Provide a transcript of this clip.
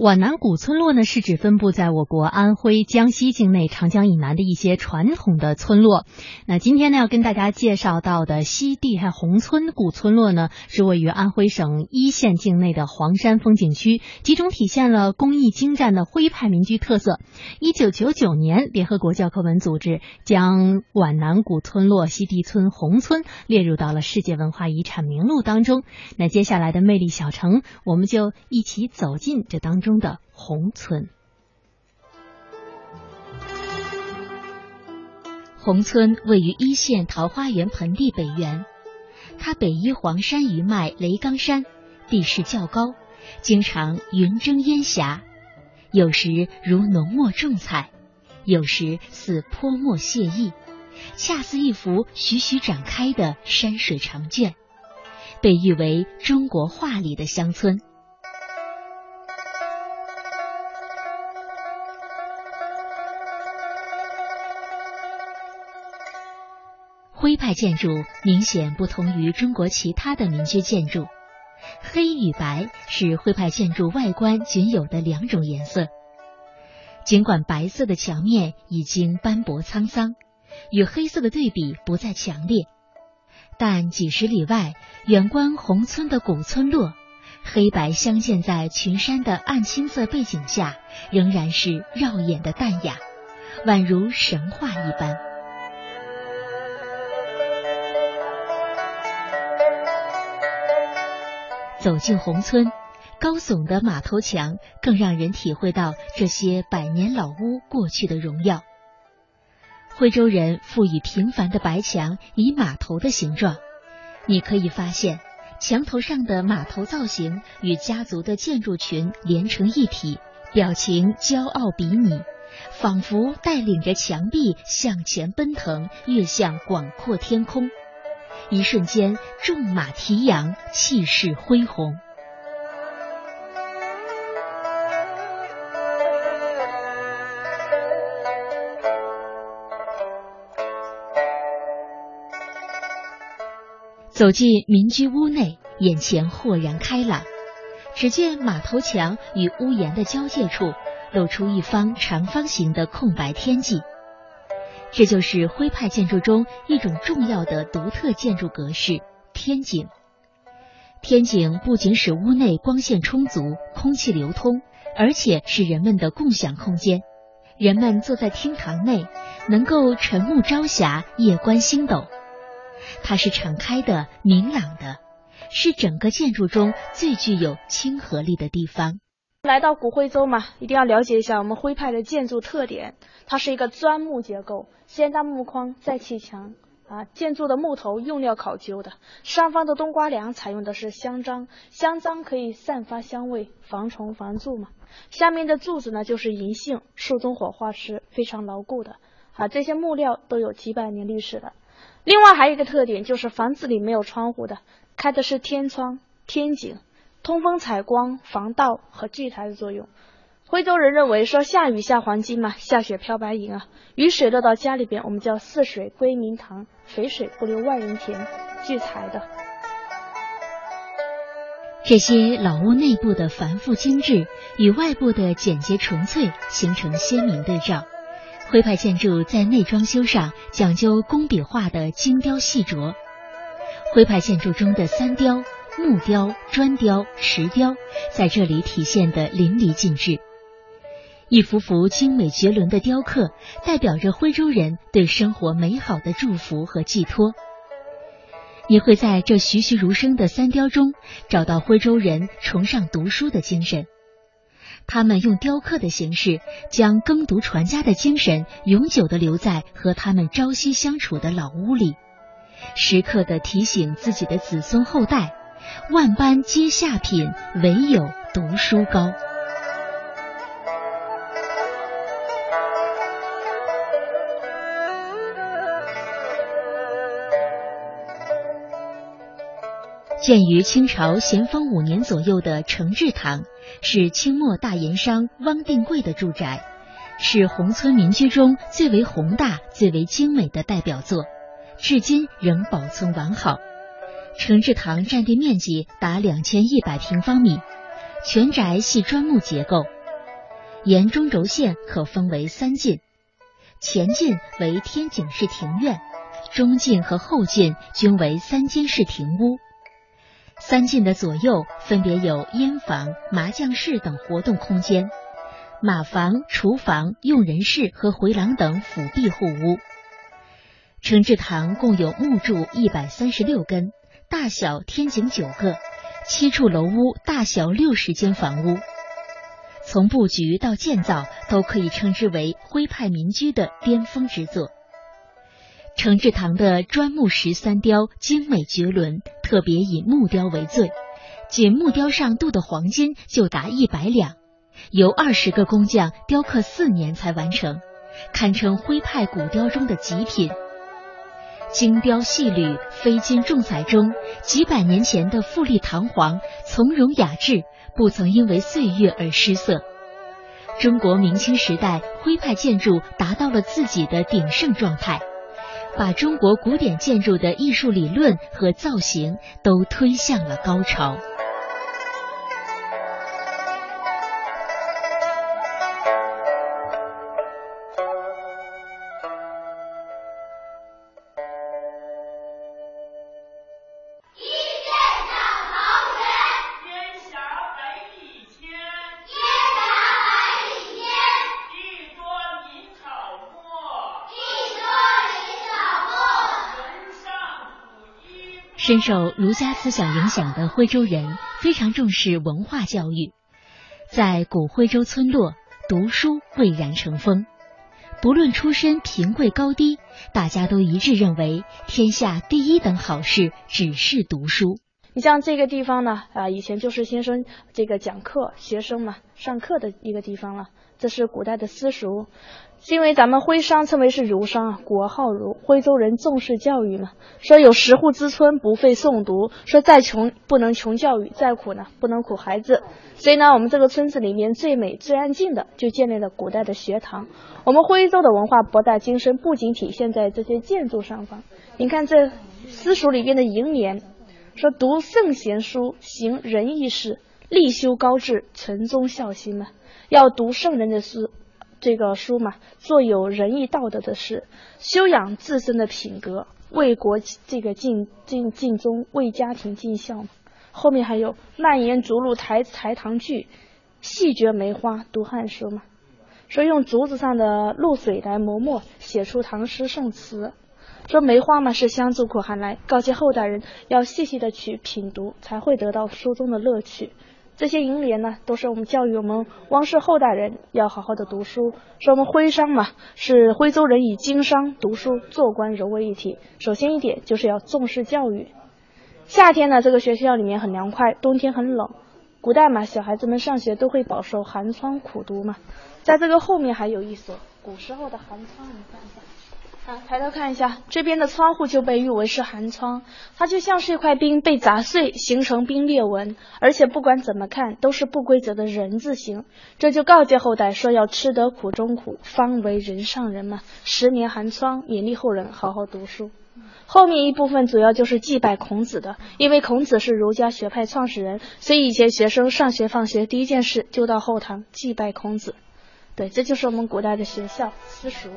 皖南古村落呢，是指分布在我国安徽、江西境内长江以南的一些传统的村落。那今天呢，要跟大家介绍到的西地和宏村古村落呢，是位于安徽省一县境内的黄山风景区，集中体现了工艺精湛的徽派民居特色。一九九九年，联合国教科文组织将皖南古村落西地村宏村列入到了世界文化遗产名录当中。那接下来的魅力小城，我们就一起走进这当中。的宏村，宏村位于一线桃花源盆地北缘，它北依黄山余脉雷冈山，地势较高，经常云蒸烟霞，有时如浓墨重彩，有时似泼墨写意，恰似一幅徐徐展开的山水长卷，被誉为中国画里的乡村。徽派建筑明显不同于中国其他的民居建筑，黑与白是徽派建筑外观仅有的两种颜色。尽管白色的墙面已经斑驳沧桑，与黑色的对比不再强烈，但几十里外远观宏村的古村落，黑白相间在群山的暗青色背景下，仍然是耀眼的淡雅，宛如神话一般。走进宏村，高耸的马头墙更让人体会到这些百年老屋过去的荣耀。徽州人赋予平凡的白墙以马头的形状，你可以发现墙头上的马头造型与家族的建筑群连成一体，表情骄傲比拟，仿佛带领着墙壁向前奔腾，跃向广阔天空。一瞬间，纵马提扬，气势恢宏。走进民居屋内，眼前豁然开朗。只见马头墙与屋檐的交界处，露出一方长方形的空白天际。这就是徽派建筑中一种重要的独特建筑格式——天井。天井不仅使屋内光线充足、空气流通，而且是人们的共享空间。人们坐在厅堂内，能够晨沐朝霞，夜观星斗。它是敞开的、明朗的，是整个建筑中最具有亲和力的地方。来到古徽州嘛，一定要了解一下我们徽派的建筑特点。它是一个砖木结构，先搭木框再砌墙啊。建筑的木头用料考究的，上方的冬瓜梁采用的是香樟，香樟可以散发香味，防虫防蛀嘛。下面的柱子呢就是银杏，树中火化是非常牢固的啊。这些木料都有几百年历史了。另外还有一个特点就是房子里没有窗户的，开的是天窗、天井。通风采光、防盗和聚财的作用。徽州人认为说下雨下黄金嘛，下雪飘白银啊。雨水落到家里边，我们叫四水归明堂，肥水不流外人田，聚财的。这些老屋内部的繁复精致与外部的简洁纯粹形成鲜明对照。徽派建筑在内装修上讲究工笔画的精雕细琢。徽派建筑中的三雕。木雕、砖雕、石雕在这里体现的淋漓尽致，一幅幅精美绝伦的雕刻，代表着徽州人对生活美好的祝福和寄托。你会在这栩栩如生的三雕中找到徽州人崇尚读书的精神，他们用雕刻的形式，将耕读传家的精神永久的留在和他们朝夕相处的老屋里，时刻的提醒自己的子孙后代。万般皆下品，唯有读书高。建于清朝咸丰五年左右的承志堂，是清末大盐商汪定贵的住宅，是宏村民居中最为宏大、最为精美的代表作，至今仍保存完好。承志堂占地面积达两千一百平方米，全宅系砖木结构，沿中轴线可分为三进，前进为天井式庭院，中进和后进均为三间式庭屋。三进的左右分别有烟房、麻将室等活动空间，马房、厨房、用人室和回廊等辅壁护屋。承志堂共有木柱一百三十六根，大小天井九个，七处楼屋，大小六十间房屋。从布局到建造，都可以称之为徽派民居的巅峰之作。承志堂的砖木石三雕精美绝伦，特别以木雕为最，仅木雕上镀的黄金就达一百两，由二十个工匠雕刻四年才完成，堪称徽派古雕中的极品。精雕细缕、飞金重彩中，几百年前的富丽堂皇、从容雅致，不曾因为岁月而失色。中国明清时代徽派建筑达到了自己的鼎盛状态，把中国古典建筑的艺术理论和造型都推向了高潮。深受儒家思想影响的徽州人非常重视文化教育，在古徽州村落，读书蔚然成风。不论出身贫贵高低，大家都一致认为，天下第一等好事只是读书。你像这个地方呢，啊，以前就是先生这个讲课、学生嘛上课的一个地方了。这是古代的私塾，是因为咱们徽商称为是儒商啊，国号儒，徽州人重视教育嘛。说有十户之村不费诵读，说再穷不能穷教育，再苦呢不能苦孩子。所以呢，我们这个村子里面最美最安静的，就建立了古代的学堂。我们徽州的文化博大精深，不仅体现在这些建筑上方。你看这私塾里边的楹联，说读圣贤书，行仁义事，立修高志，存忠孝心嘛。要读圣人的书，这个书嘛，做有仁义道德的事，修养自身的品格，为国这个尽尽尽忠，为家庭尽孝嘛。后面还有蔓延竹露台台堂剧，细嚼梅花读汉书嘛。说用竹子上的露水来磨墨，写出唐诗宋词。说梅花嘛是香，自苦寒来，告诫后代人要细细的去品读，才会得到书中的乐趣。这些楹联呢，都是我们教育我们汪氏后代人要好好的读书。说我们徽商嘛，是徽州人以经商、读书、做官融为一体。首先一点就是要重视教育。夏天呢，这个学校里面很凉快；冬天很冷。古代嘛，小孩子们上学都会饱受寒窗苦读嘛。在这个后面还有一所古时候的寒窗，你看一下。啊，抬头看一下，这边的窗户就被誉为是寒窗，它就像是一块冰被砸碎，形成冰裂纹，而且不管怎么看都是不规则的人字形，这就告诫后代说要吃得苦中苦，方为人上人嘛。十年寒窗，勉励后人好好读书。后面一部分主要就是祭拜孔子的，因为孔子是儒家学派创始人，所以以前学生上学放学第一件事就到后堂祭拜孔子。对，这就是我们古代的学校私塾。